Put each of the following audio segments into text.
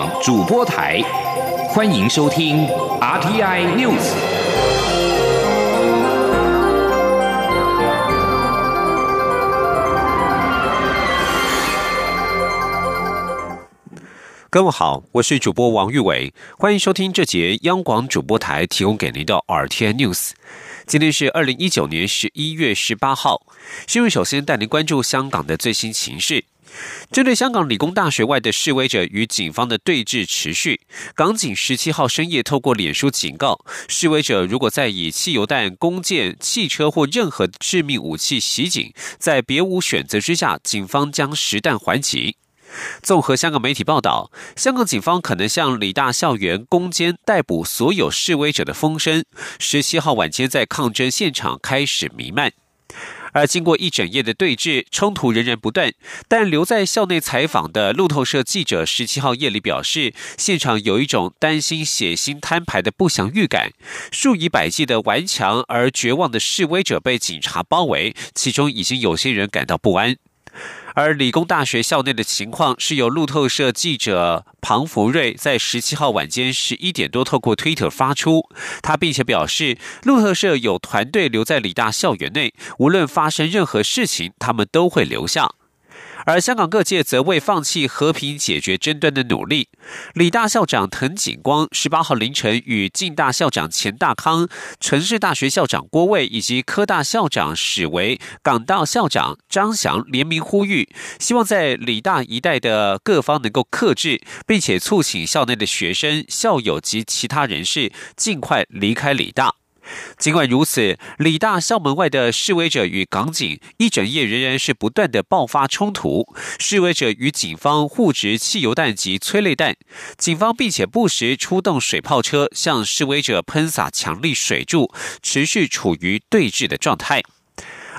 广主播台，欢迎收听 RTI News。各位好，我是主播王玉伟，欢迎收听这节央广主播台提供给您的 RTI News。今天是二零一九年十一月十八号，新闻首先带您关注香港的最新情势。针对香港理工大学外的示威者与警方的对峙持续，港警十七号深夜透过脸书警告示威者，如果再以汽油弹、弓箭、汽车或任何致命武器袭警，在别无选择之下，警方将实弹还击。综合香港媒体报道，香港警方可能向理大校园攻坚、逮捕所有示威者的风声，十七号晚间在抗争现场开始弥漫。而经过一整夜的对峙，冲突仍然不断。但留在校内采访的路透社记者十七号夜里表示，现场有一种担心血腥摊牌的不祥预感。数以百计的顽强而绝望的示威者被警察包围，其中已经有些人感到不安。而理工大学校内的情况是由路透社记者庞福瑞在十七号晚间十一点多透过 Twitter 发出，他并且表示，路透社有团队留在理大校园内，无论发生任何事情，他们都会留下。而香港各界则未放弃和平解决争端的努力。理大校长滕景光十八号凌晨与暨大校长钱大康、城市大学校长郭卫以及科大校长史维、港大校长张翔联名呼吁，希望在理大一带的各方能够克制，并且促请校内的学生、校友及其他人士尽快离开理大。尽管如此，理大校门外的示威者与港警一整夜仍然是不断的爆发冲突。示威者与警方互掷汽油弹及催泪弹，警方并且不时出动水炮车向示威者喷洒强力水柱，持续处于对峙的状态。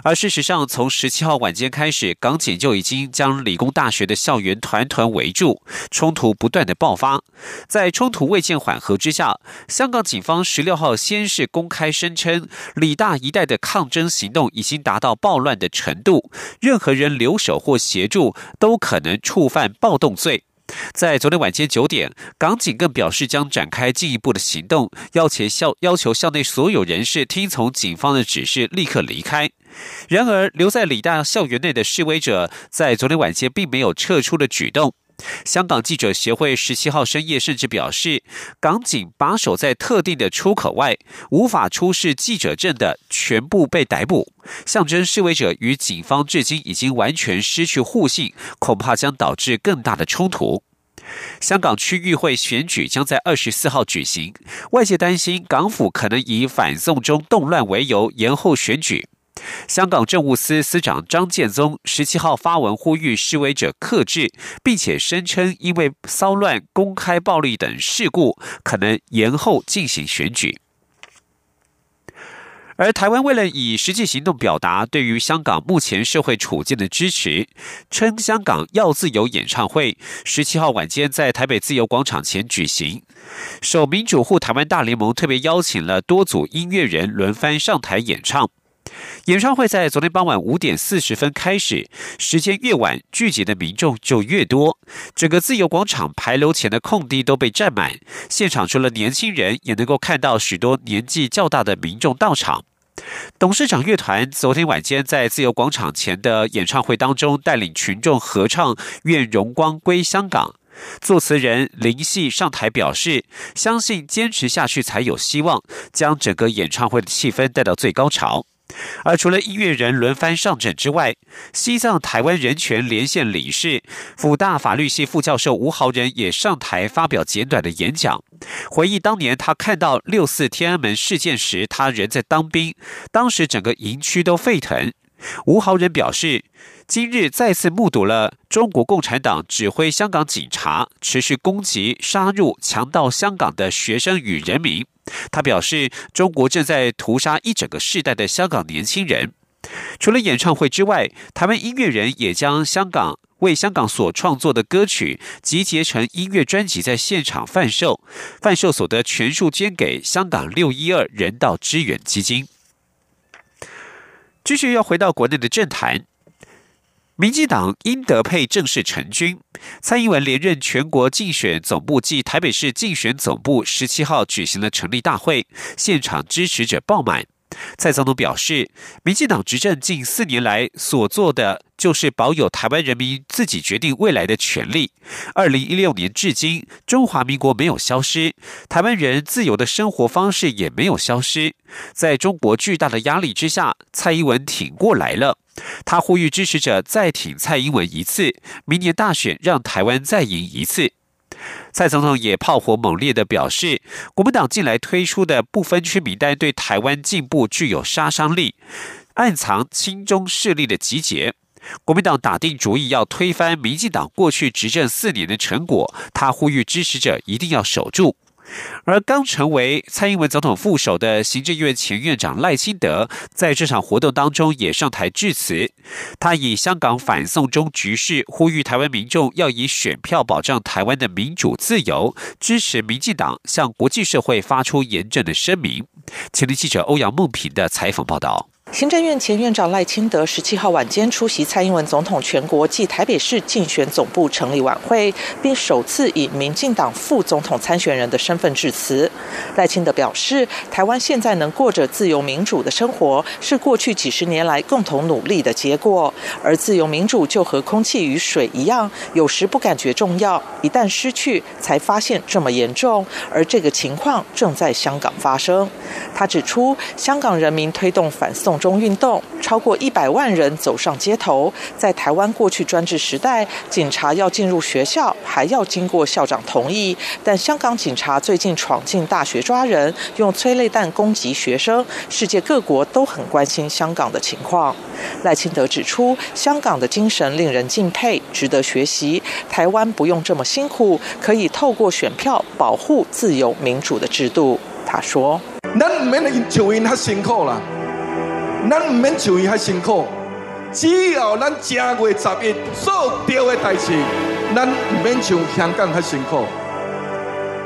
而事实上，从十七号晚间开始，港警就已经将理工大学的校园团团围住，冲突不断的爆发。在冲突未见缓和之下，香港警方十六号先是公开声称，理大一带的抗争行动已经达到暴乱的程度，任何人留守或协助都可能触犯暴动罪。在昨天晚间九点，港警更表示将展开进一步的行动，要求校要求校内所有人士听从警方的指示，立刻离开。然而，留在理大校园内的示威者在昨天晚间并没有撤出的举动。香港记者协会十七号深夜甚至表示，港警把守在特定的出口外，无法出示记者证的全部被逮捕，象征示威者与警方至今已经完全失去互信，恐怕将导致更大的冲突。香港区域会选举将在二十四号举行，外界担心港府可能以反送中动乱为由延后选举。香港政务司司长张建宗十七号发文呼吁示威者克制，并且声称因为骚乱、公开暴力等事故，可能延后进行选举。而台湾为了以实际行动表达对于香港目前社会处境的支持，称香港要自由演唱会十七号晚间在台北自由广场前举行，首民主户台湾大联盟特别邀请了多组音乐人轮番上台演唱。演唱会在昨天傍晚五点四十分开始，时间越晚，聚集的民众就越多。整个自由广场牌楼前的空地都被占满，现场除了年轻人，也能够看到许多年纪较大的民众到场。董事长乐团昨天晚间在自由广场前的演唱会当中，带领群众合唱《愿荣光归香港》。作词人林夕上台表示，相信坚持下去才有希望，将整个演唱会的气氛带到最高潮。而除了音乐人轮番上阵之外，西藏台湾人权连线理事、辅大法律系副教授吴豪仁也上台发表简短的演讲，回忆当年他看到六四天安门事件时，他仍在当兵，当时整个营区都沸腾。吴豪仁表示，今日再次目睹了中国共产党指挥香港警察持续攻击、杀入、强盗香港的学生与人民。他表示，中国正在屠杀一整个世代的香港年轻人。除了演唱会之外，台湾音乐人也将香港为香港所创作的歌曲集结成音乐专辑，在现场贩售，贩售所得全数捐给香港六一二人道支援基金。继续要回到国内的政坛。民进党英德佩正式成军，蔡英文连任全国竞选总部暨台北市竞选总部十七号举行了成立大会，现场支持者爆满。蔡总统表示，民进党执政近四年来所做的，就是保有台湾人民自己决定未来的权利。二零一六年至今，中华民国没有消失，台湾人自由的生活方式也没有消失。在中国巨大的压力之下，蔡英文挺过来了。他呼吁支持者再挺蔡英文一次，明年大选让台湾再赢一次。蔡总统也炮火猛烈的表示，国民党近来推出的不分区名单对台湾进步具有杀伤力，暗藏亲中势力的集结。国民党打定主意要推翻民进党过去执政四年的成果，他呼吁支持者一定要守住。而刚成为蔡英文总统副手的行政院前院长赖清德，在这场活动当中也上台致辞。他以香港反送中局势，呼吁台湾民众要以选票保障台湾的民主自由，支持民进党向国际社会发出严正的声明。前天记者欧阳梦平的采访报道。行政院前院长赖清德十七号晚间出席蔡英文总统全国暨台北市竞选总部成立晚会，并首次以民进党副总统参选人的身份致辞。赖清德表示，台湾现在能过着自由民主的生活，是过去几十年来共同努力的结果。而自由民主就和空气与水一样，有时不感觉重要，一旦失去，才发现这么严重。而这个情况正在香港发生。他指出，香港人民推动反送。中运动超过一百万人走上街头，在台湾过去专制时代，警察要进入学校还要经过校长同意，但香港警察最近闯进大学抓人，用催泪弹攻击学生，世界各国都很关心香港的情况。赖清德指出，香港的精神令人敬佩，值得学习。台湾不用这么辛苦，可以透过选票保护自由民主的制度。他说：“咱唔免就因他辛苦了。”咱唔免像伊遐辛苦，只要咱正月十一做对的代志，咱唔免像香港遐辛苦。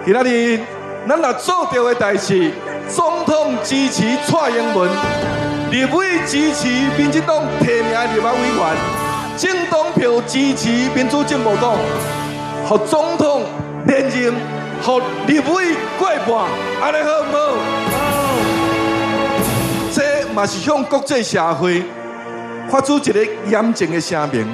今仔日咱若做对的代志，总统支持蔡英文，立委支持民进党提名立法委员，政党票支持民主进步党，互总统连任，互立委过半，安尼好唔好？嘛是向国际社会发出一个严正的声明。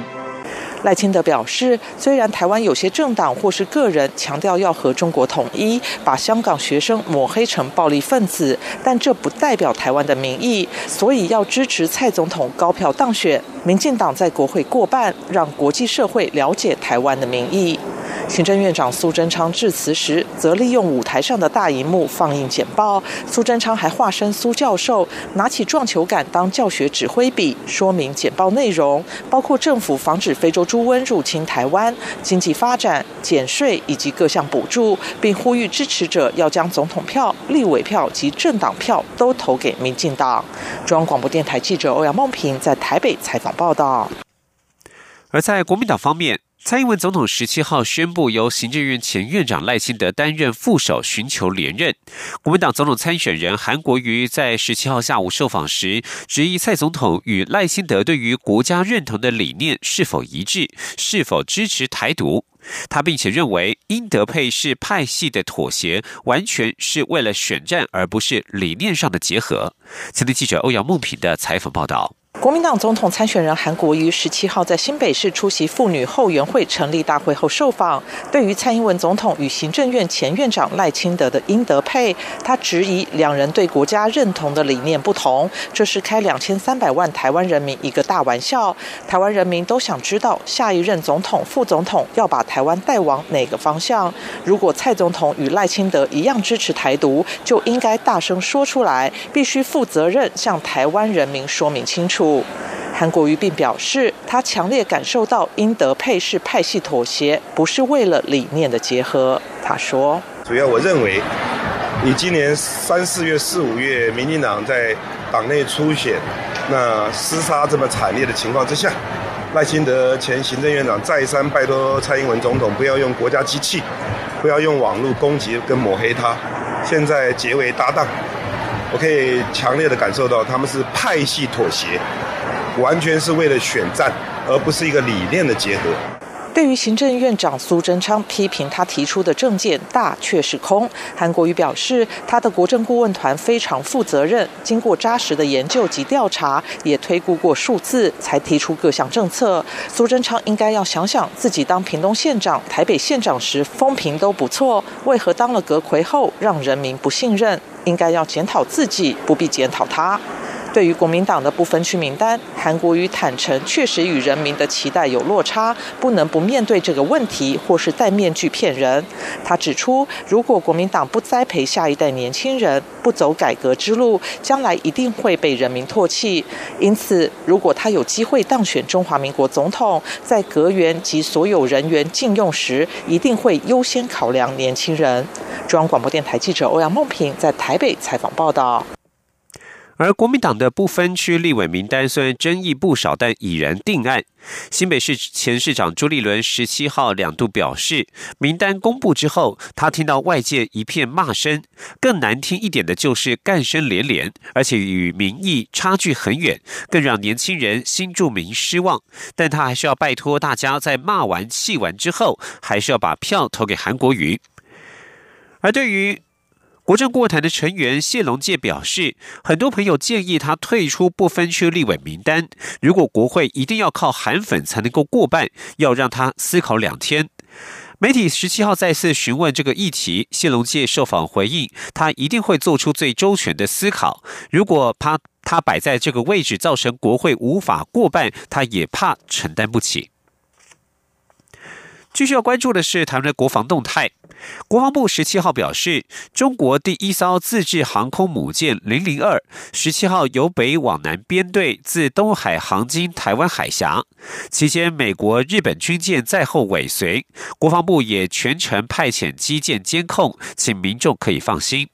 赖清德表示，虽然台湾有些政党或是个人强调要和中国统一，把香港学生抹黑成暴力分子，但这不代表台湾的民意，所以要支持蔡总统高票当选，民进党在国会过半，让国际社会了解台湾的民意。行政院长苏贞昌致辞时，则利用舞台上的大荧幕放映简报。苏贞昌还化身苏教授，拿起撞球杆当教学指挥笔，说明简报内容，包括政府防止非洲猪瘟入侵台湾、经济发展、减税以及各项补助，并呼吁支持者要将总统票、立委票及政党票都投给民进党。中央广播电台记者欧阳梦平在台北采访报道。而在国民党方面。蔡英文总统十七号宣布，由行政院前院长赖清德担任副手，寻求连任。国民党总统参选人韩国瑜在十七号下午受访时，质疑蔡总统与赖清德对于国家认同的理念是否一致，是否支持台独。他并且认为，英德配是派系的妥协，完全是为了选战，而不是理念上的结合。前天记者欧阳梦平的采访报道。国民党总统参选人韩国瑜十七号在新北市出席妇女后援会成立大会后受访，对于蔡英文总统与行政院前院长赖清德的英德配，他质疑两人对国家认同的理念不同，这是开两千三百万台湾人民一个大玩笑。台湾人民都想知道下一任总统、副总统要把台湾带往哪个方向。如果蔡总统与赖清德一样支持台独，就应该大声说出来，必须负责任向台湾人民说明清楚。韩国瑜并表示，他强烈感受到英德配是派系妥协，不是为了理念的结合。他说：“主要我认为，你今年三四月、四五月，民进党在党内初选，那厮杀这么惨烈的情况之下，赖清德前行政院长再三拜托蔡英文总统不要用国家机器，不要用网络攻击跟抹黑他，现在结为搭档。”我可以强烈的感受到，他们是派系妥协，完全是为了选战，而不是一个理念的结合。对于行政院长苏贞昌批评他提出的政见大却是空，韩国瑜表示，他的国政顾问团非常负责任，经过扎实的研究及调查，也推估过数字，才提出各项政策。苏贞昌应该要想想，自己当屏东县长、台北县长时风评都不错，为何当了阁魁后让人民不信任？应该要检讨自己，不必检讨他。对于国民党的不分区名单，韩国瑜坦诚，确实与人民的期待有落差，不能不面对这个问题，或是戴面具骗人。他指出，如果国民党不栽培下一代年轻人，不走改革之路，将来一定会被人民唾弃。因此，如果他有机会当选中华民国总统，在阁员及所有人员禁用时，一定会优先考量年轻人。中央广播电台记者欧阳梦平在台北采访报道。而国民党的不分区立委名单虽然争议不少，但已然定案。新北市前市长朱立伦十七号两度表示，名单公布之后，他听到外界一片骂声，更难听一点的就是干声连连，而且与民意差距很远，更让年轻人新住民失望。但他还是要拜托大家，在骂完气完之后，还是要把票投给韩国瑜。而对于国政顾问团的成员谢龙介表示，很多朋友建议他退出不分区立委名单。如果国会一定要靠韩粉才能够过半，要让他思考两天。媒体十七号再次询问这个议题，谢龙介受访回应，他一定会做出最周全的思考。如果他他摆在这个位置造成国会无法过半，他也怕承担不起。继续要关注的是台湾的国防动态。国防部十七号表示，中国第一艘自制航空母舰零零二十七号由北往南编队自东海航经台湾海峡，期间美国、日本军舰在后尾随，国防部也全程派遣机舰监控，请民众可以放心。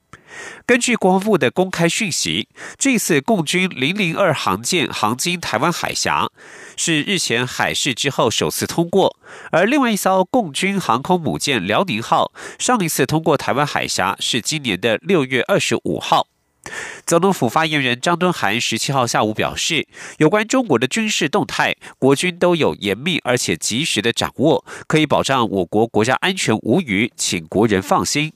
根据国防部的公开讯息，这次共军零零二航舰航经台湾海峡，是日前海试之后首次通过；而另外一艘共军航空母舰辽宁号，上一次通过台湾海峡是今年的六月二十五号。总统府发言人张敦涵十七号下午表示，有关中国的军事动态，国军都有严密而且及时的掌握，可以保障我国国家安全无虞，请国人放心。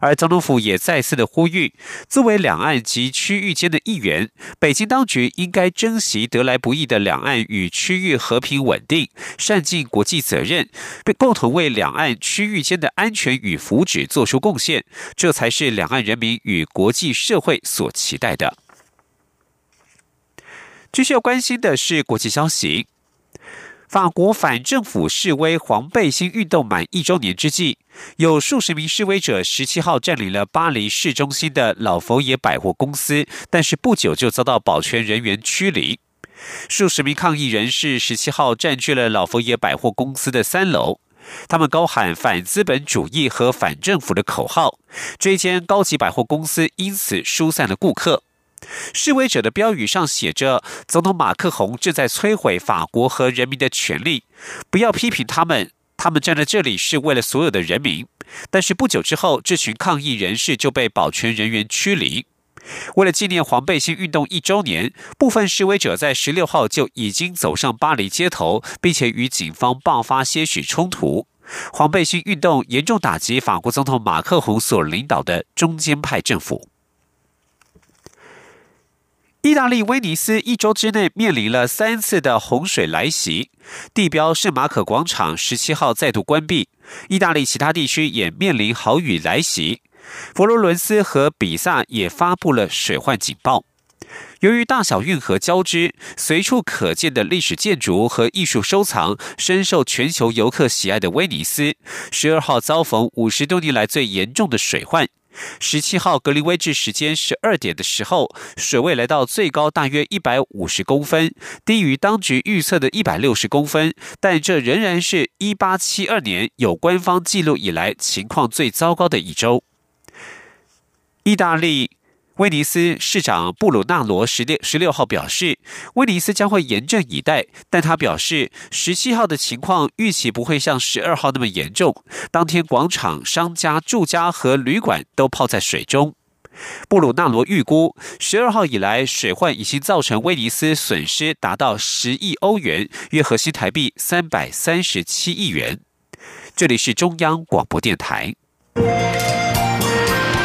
而总统府也再次的呼吁，作为两岸及区域间的一员，北京当局应该珍惜得来不易的两岸与区域和平稳定，善尽国际责任，并共同为两岸区域间的安全与福祉做出贡献，这才是两岸人民与国际社会所期待的。继续要关心的是国际消息。法国反政府示威黄背心运动满一周年之际，有数十名示威者十七号占领了巴黎市中心的老佛爷百货公司，但是不久就遭到保全人员驱离。数十名抗议人士十七号占据了老佛爷百货公司的三楼，他们高喊反资本主义和反政府的口号。这间高级百货公司因此疏散了顾客。示威者的标语上写着：“总统马克宏正在摧毁法国和人民的权利，不要批评他们，他们站在这里是为了所有的人民。”但是不久之后，这群抗议人士就被保全人员驱离。为了纪念黄背心运动一周年，部分示威者在十六号就已经走上巴黎街头，并且与警方爆发些许冲突。黄背心运动严重打击法国总统马克宏所领导的中间派政府。意大利威尼斯一周之内面临了三次的洪水来袭，地标圣马可广场十七号再度关闭。意大利其他地区也面临豪雨来袭，佛罗伦斯和比萨也发布了水患警报。由于大小运河交织，随处可见的历史建筑和艺术收藏深受全球游客喜爱的威尼斯，十二号遭逢五十多年来最严重的水患。十七号格林威治时间十二点的时候，水位来到最高大约一百五十公分，低于当局预测的一百六十公分，但这仍然是一八七二年有官方记录以来情况最糟糕的一周。意大利。威尼斯市长布鲁纳罗十六十六号表示，威尼斯将会严阵以待，但他表示，十七号的情况预期不会像十二号那么严重。当天，广场、商家、住家和旅馆都泡在水中。布鲁纳罗预估，十二号以来水患已经造成威尼斯损失达到十亿欧元，约合新台币三百三十七亿元。这里是中央广播电台。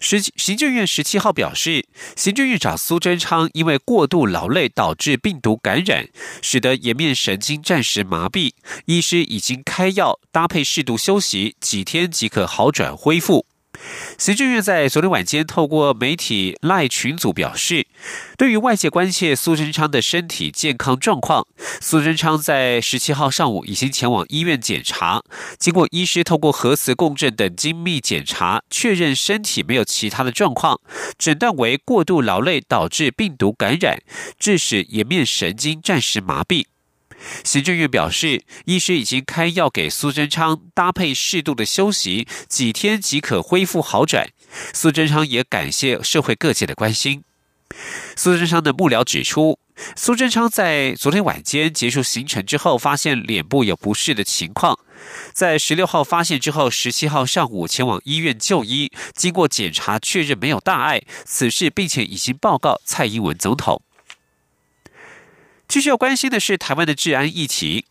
十行政院十七号表示，行政院长苏贞昌因为过度劳累导致病毒感染，使得颜面神经暂时麻痹，医师已经开药，搭配适度休息，几天即可好转恢复。行政院在昨天晚间透过媒体赖群组表示，对于外界关切苏贞昌的身体健康状况，苏贞昌在十七号上午已经前往医院检查，经过医师透过核磁共振等精密检查，确认身体没有其他的状况，诊断为过度劳累导致病毒感染，致使颜面神经暂时麻痹。行政院表示，医师已经开药给苏贞昌，搭配适度的休息，几天即可恢复好转。苏贞昌也感谢社会各界的关心。苏贞昌的幕僚指出，苏贞昌在昨天晚间结束行程之后，发现脸部有不适的情况，在十六号发现之后，十七号上午前往医院就医，经过检查确认没有大碍，此事并且已经报告蔡英文总统。继续要关心的是台湾的治安议题。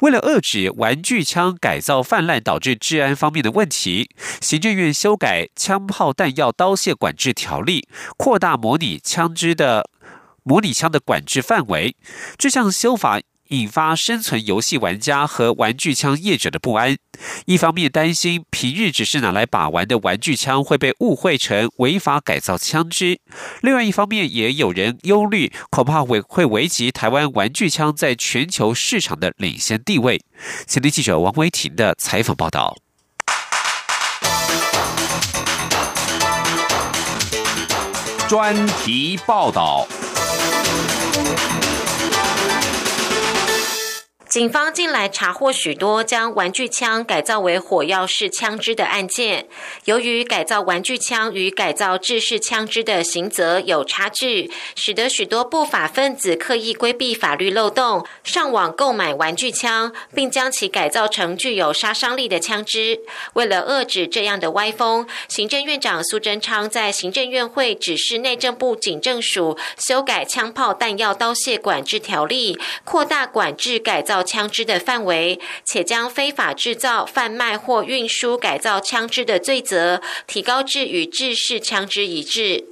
为了遏制玩具枪改造泛滥导致治安方面的问题，行政院修改枪炮弹药刀械管制条例，扩大模拟枪支的模拟枪的管制范围。这项修法。引发生存游戏玩家和玩具枪业者的不安。一方面担心平日只是拿来把玩的玩具枪会被误会成违法改造枪支；另外一方面，也有人忧虑，恐怕会会危及台湾玩具枪在全球市场的领先地位。前天记者王维婷的采访报道。专题报道。警方近来查获许多将玩具枪改造为火药式枪支的案件。由于改造玩具枪与改造制式枪支的刑责有差距，使得许多不法分子刻意规避法律漏洞，上网购买玩具枪，并将其改造成具有杀伤力的枪支。为了遏止这样的歪风，行政院长苏贞昌在行政院会指示内政部警政署修改枪炮弹药刀械管制条例，扩大管制改造。枪支的范围，且将非法制造、贩卖或运输改造枪支的罪责提高至与制式枪支一致。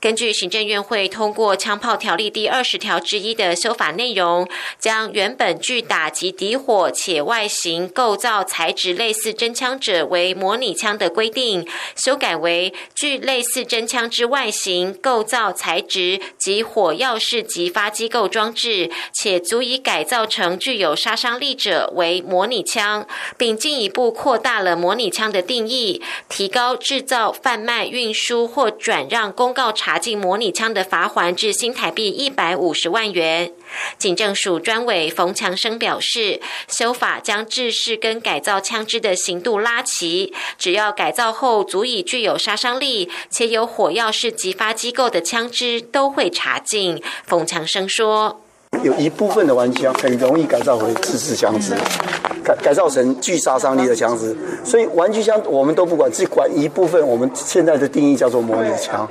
根据行政院会通过枪炮条例第二十条之一的修法内容，将原本具打击敌火且外形构造材质类似真枪者为模拟枪的规定，修改为具类似真枪之外形构造材质及火药式击发机构装置，且足以改造成具有杀伤力者为模拟枪，并进一步扩大了模拟枪的定义，提高制造、贩卖、运输或转让公告。查禁模拟枪的罚款至新台币一百五十万元。警政署专委冯强生表示，修法将制式跟改造枪支的刑度拉齐，只要改造后足以具有杀伤力且有火药式激发机构的枪支，都会查禁。冯强生说。有一部分的玩具枪很容易改造回自制枪支，改改造成具杀伤力的枪支，所以玩具枪我们都不管，只管一部分。我们现在的定义叫做模拟枪，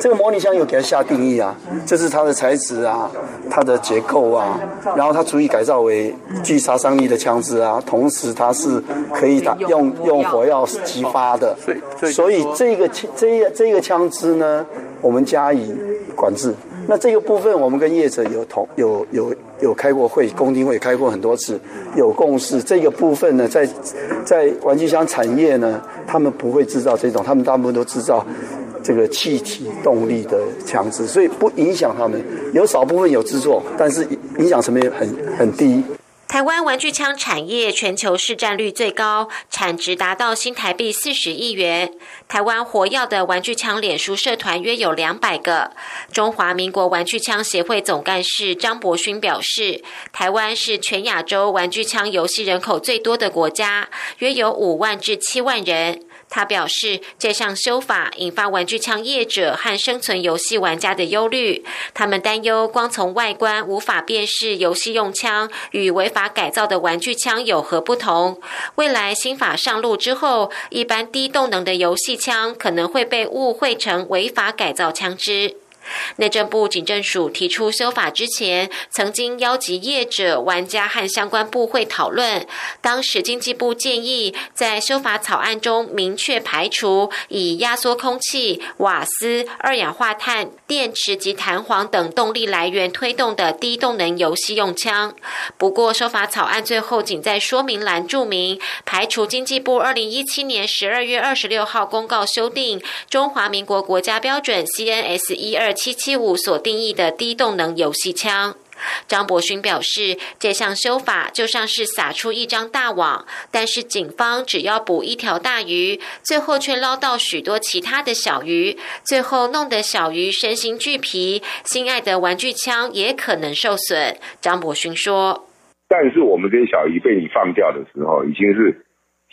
这个模拟枪有给它下定义啊，这是它的材质啊，它的结构啊，然后它足以改造为具杀伤力的枪支啊，同时它是可以打用用火药激发的，所以这个这这个枪支呢，我们加以管制。那这个部分，我们跟业者有同有有有开过会，工地会开过很多次，有共识。这个部分呢，在在玩具箱产业呢，他们不会制造这种，他们大部分都制造这个气体动力的枪支，所以不影响他们。有少部分有制作，但是影响层面很很低。台湾玩具枪产业全球市占率最高，产值达到新台币四十亿元。台湾活跃的玩具枪脸书社团约有两百个。中华民国玩具枪协会总干事张伯勋表示，台湾是全亚洲玩具枪游戏人口最多的国家，约有五万至七万人。他表示，这项修法引发玩具枪业者和生存游戏玩家的忧虑。他们担忧，光从外观无法辨识游戏用枪与违法改造的玩具枪有何不同。未来新法上路之后，一般低动能的游戏枪可能会被误会成违法改造枪支。内政部警政署提出修法之前，曾经邀集业者、玩家和相关部会讨论。当时经济部建议在修法草案中明确排除以压缩空气、瓦斯、二氧化碳、电池及弹簧等动力来源推动的低动能游戏用枪。不过，修法草案最后仅在说明栏注明排除经济部二零一七年十二月二十六号公告修订中华民国国家标准 CNS 一二。七七五所定义的低动能游戏枪，张伯勋表示，这项修法就像是撒出一张大网，但是警方只要捕一条大鱼，最后却捞到许多其他的小鱼，最后弄得小鱼身心俱疲，心爱的玩具枪也可能受损。张伯勋说：“但是我们这些小鱼被你放掉的时候，已经是。”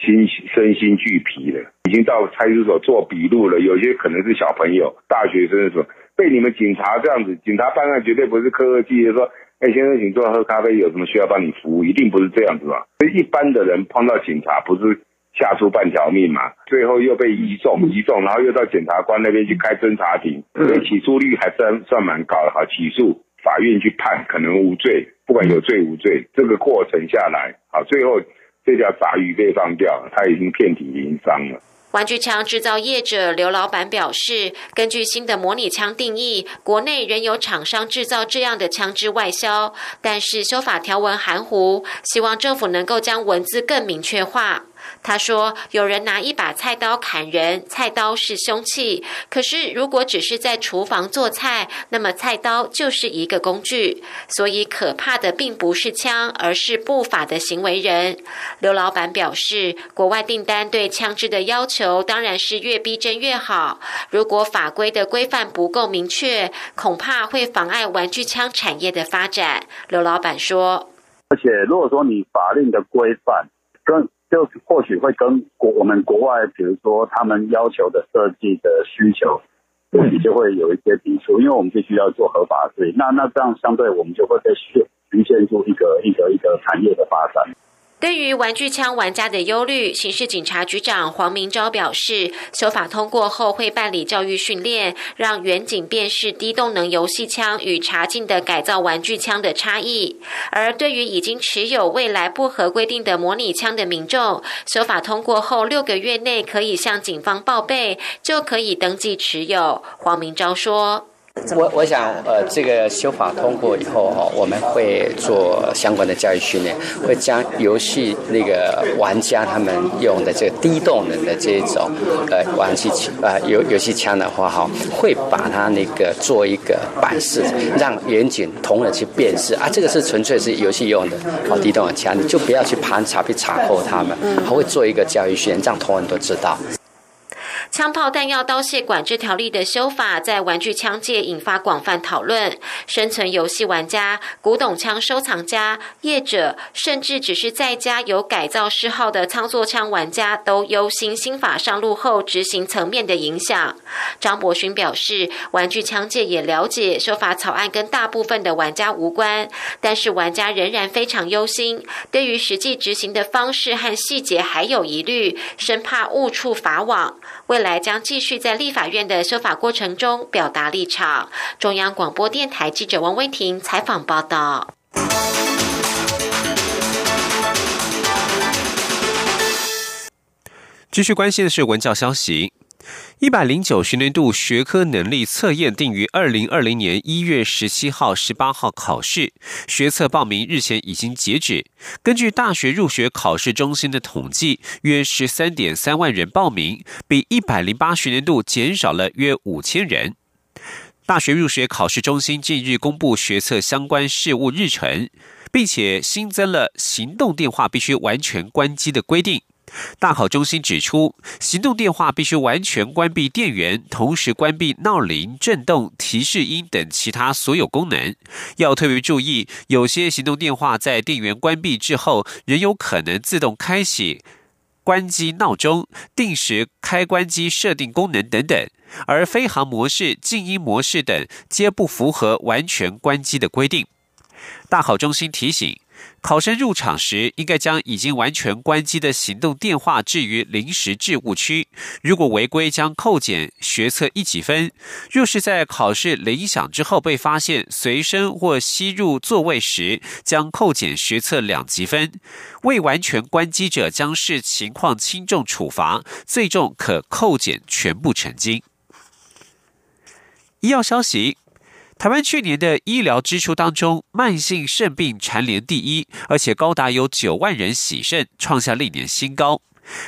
心身心俱疲了，已经到派出所做笔录了。有些可能是小朋友、大学生的时候，被你们警察这样子，警察办案绝对不是客客气气说：“哎，先生，请坐喝咖啡，有什么需要帮你服务？”一定不是这样子吧？所以一般的人碰到警察，不是吓出半条命嘛？最后又被移送，移送，然后又到检察官那边去开侦查庭，所以起诉率还算算蛮高的。哈，起诉法院去判，可能无罪，不管有罪无罪，这个过程下来，好，最后。这条杂鱼被放掉，他已经遍体鳞伤了。玩具枪制造业者刘老板表示，根据新的模拟枪定义，国内仍有厂商制造这样的枪支外销，但是修法条文含糊，希望政府能够将文字更明确化。他说：“有人拿一把菜刀砍人，菜刀是凶器。可是如果只是在厨房做菜，那么菜刀就是一个工具。所以可怕的并不是枪，而是不法的行为人。”刘老板表示：“国外订单对枪支的要求当然是越逼真越好。如果法规的规范不够明确，恐怕会妨碍玩具枪产业的发展。”刘老板说：“而且如果说你法令的规范跟……”就或许会跟国我们国外，比如说他们要求的设计的需求，或许就会有一些抵触，因为我们必须要做合法税，那那这样相对我们就会被限局限住一个一个一个产业的发展。对于玩具枪玩家的忧虑，刑事警察局长黄明昭表示，修法通过后会办理教育训练，让远警辨识低动能游戏枪与查禁的改造玩具枪的差异。而对于已经持有未来不合规定的模拟枪的民众，修法通过后六个月内可以向警方报备，就可以登记持有。黄明昭说。我我想，呃，这个修法通过以后哦，我们会做相关的教育训练，会将游戏那个玩家他们用的这个低动能的这种呃玩具枪啊游游戏枪的话哈，会把它那个做一个版式，让远景同仁去辨识。啊，这个是纯粹是游戏用的哦低动能枪，你就不要去盘查去查扣他们，还会做一个教育训练，让同仁都知道。枪炮弹药刀械管制条例的修法，在玩具枪界引发广泛讨论。生存游戏玩家、古董枪收藏家、业者，甚至只是在家有改造嗜好的操作枪玩家，都忧心新法上路后执行层面的影响。张伯勋表示，玩具枪界也了解修法草案跟大部分的玩家无关，但是玩家仍然非常忧心，对于实际执行的方式和细节还有疑虑，生怕误触法网。未来将继续在立法院的修法过程中表达立场。中央广播电台记者王威婷采访报道。继续关心的是文教消息。一百零九学年度学科能力测验定于二零二零年一月十七号、十八号考试，学测报名日前已经截止。根据大学入学考试中心的统计，约十三点三万人报名，比一百零八学年度减少了约五千人。大学入学考试中心近日公布学测相关事务日程。并且新增了行动电话必须完全关机的规定。大考中心指出，行动电话必须完全关闭电源，同时关闭闹铃、震动、提示音等其他所有功能。要特别注意，有些行动电话在电源关闭之后，仍有可能自动开启关机闹钟、定时开关机设定功能等等，而飞行模式、静音模式等皆不符合完全关机的规定。大考中心提醒。考生入场时，应该将已经完全关机的行动电话置于临时置物区。如果违规，将扣减学测一级分。若是在考试铃响之后被发现随身或吸入座位时，将扣减学测两级分。未完全关机者，将视情况轻重处罚，最重可扣减全部成金。医药消息。台湾去年的医疗支出当中，慢性肾病蝉联第一，而且高达有九万人洗肾，创下历年新高。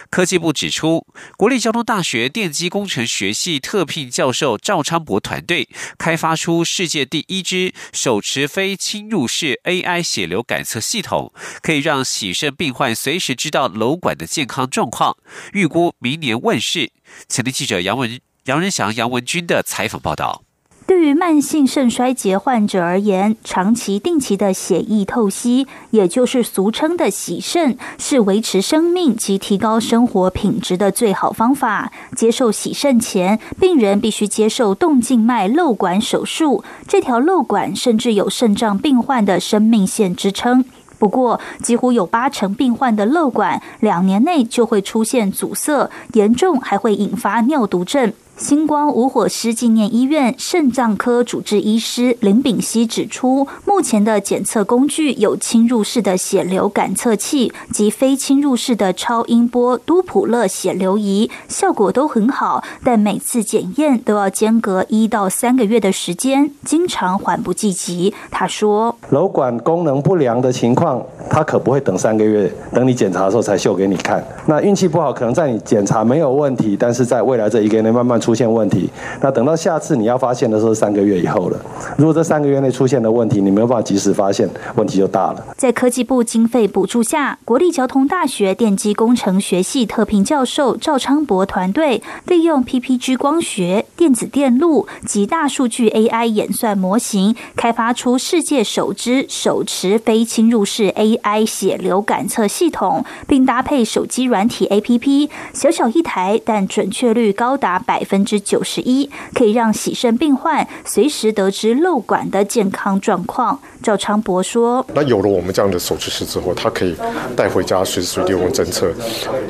科技部指出，国立交通大学电机工程学系特聘教授赵昌博团队，开发出世界第一支手持非侵入式 AI 血流感测系统，可以让洗肾病患随时知道瘘管的健康状况，预估明年问世。前天记者杨文杨仁祥、杨文军的采访报道。对于慢性肾衰竭患者而言，长期定期的血液透析，也就是俗称的洗肾，是维持生命及提高生活品质的最好方法。接受洗肾前，病人必须接受动静脉漏管手术，这条漏管甚至有肾脏病患的生命线之称。不过，几乎有八成病患的漏管两年内就会出现阻塞，严重还会引发尿毒症。星光无火师纪念医院肾脏科主治医师林炳熙指出，目前的检测工具有侵入式的血流感测器及非侵入式的超音波都普勒血流仪，效果都很好，但每次检验都要间隔一到三个月的时间，经常缓不济急。他说：“瘘管功能不良的情况，他可不会等三个月，等你检查的时候才秀给你看。那运气不好，可能在你检查没有问题，但是在未来这一个月内慢慢。”出现问题，那等到下次你要发现的时候，三个月以后了。如果这三个月内出现的问题，你没有办法及时发现，问题就大了。在科技部经费补助下，国立交通大学电机工程学系特聘教授赵昌博团队，利用 PPG 光学、电子电路及大数据 AI 演算模型，开发出世界首支手持非侵入式 AI 血流感测系统，并搭配手机软体 APP，小小一台，但准确率高达百分。分之九十一可以让洗肾病患随时得知漏管的健康状况。赵昌博说：“那有了我们这样的手持式之后，他可以带回家，随时随地我们侦测。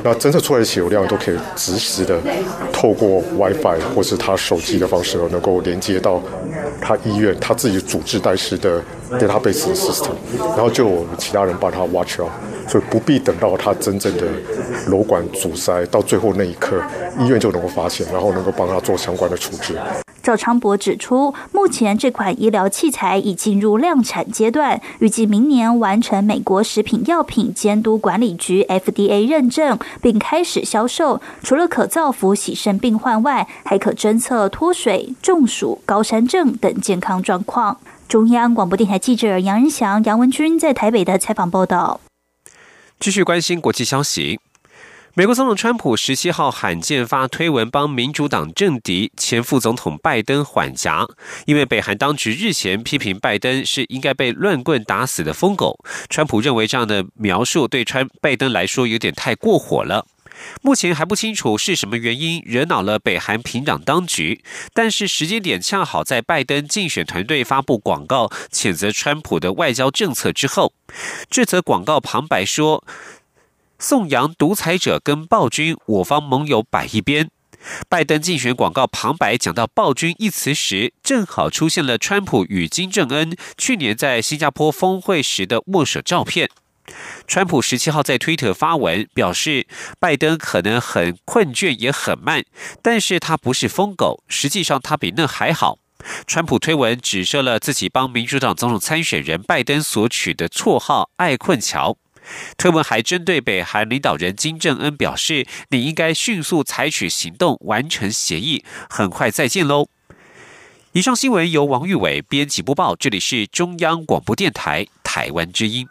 那侦测出来的血流量都可以及时的透过 WiFi 或是他手机的方式，能够连接到他医院他自己主治代师的 database system，然后就我们其他人帮他 watch out。”所以不必等到他真正的瘘管阻塞到最后那一刻，医院就能够发现，然后能够帮他做相关的处置。赵昌博指出，目前这款医疗器材已进入量产阶段，预计明年完成美国食品药品监督管理局 FDA 认证，并开始销售。除了可造福洗肾病患外，还可侦测脱水、中暑、高山症等健康状况。中央广播电台记者杨仁祥、杨文君在台北的采访报道。继续关心国际消息，美国总统川普十七号罕见发推文帮民主党政敌前副总统拜登缓颊，因为北韩当局日前批评拜登是应该被乱棍打死的疯狗，川普认为这样的描述对川拜登来说有点太过火了。目前还不清楚是什么原因惹恼了北韩平壤当局，但是时间点恰好在拜登竞选团队发布广告谴责川普的外交政策之后。这则广告旁白说：“颂扬独裁者跟暴君，我方盟友摆一边。”拜登竞选广告旁白讲到“暴君”一词时，正好出现了川普与金正恩去年在新加坡峰会时的握手照片。川普十七号在推特发文表示，拜登可能很困倦也很慢，但是他不是疯狗，实际上他比那还好。川普推文指涉了自己帮民主党总统参选人拜登所取的绰号“爱困乔”。推文还针对北韩领导人金正恩表示：“你应该迅速采取行动，完成协议，很快再见喽。”以上新闻由王玉伟编辑播报，这里是中央广播电台台湾之音。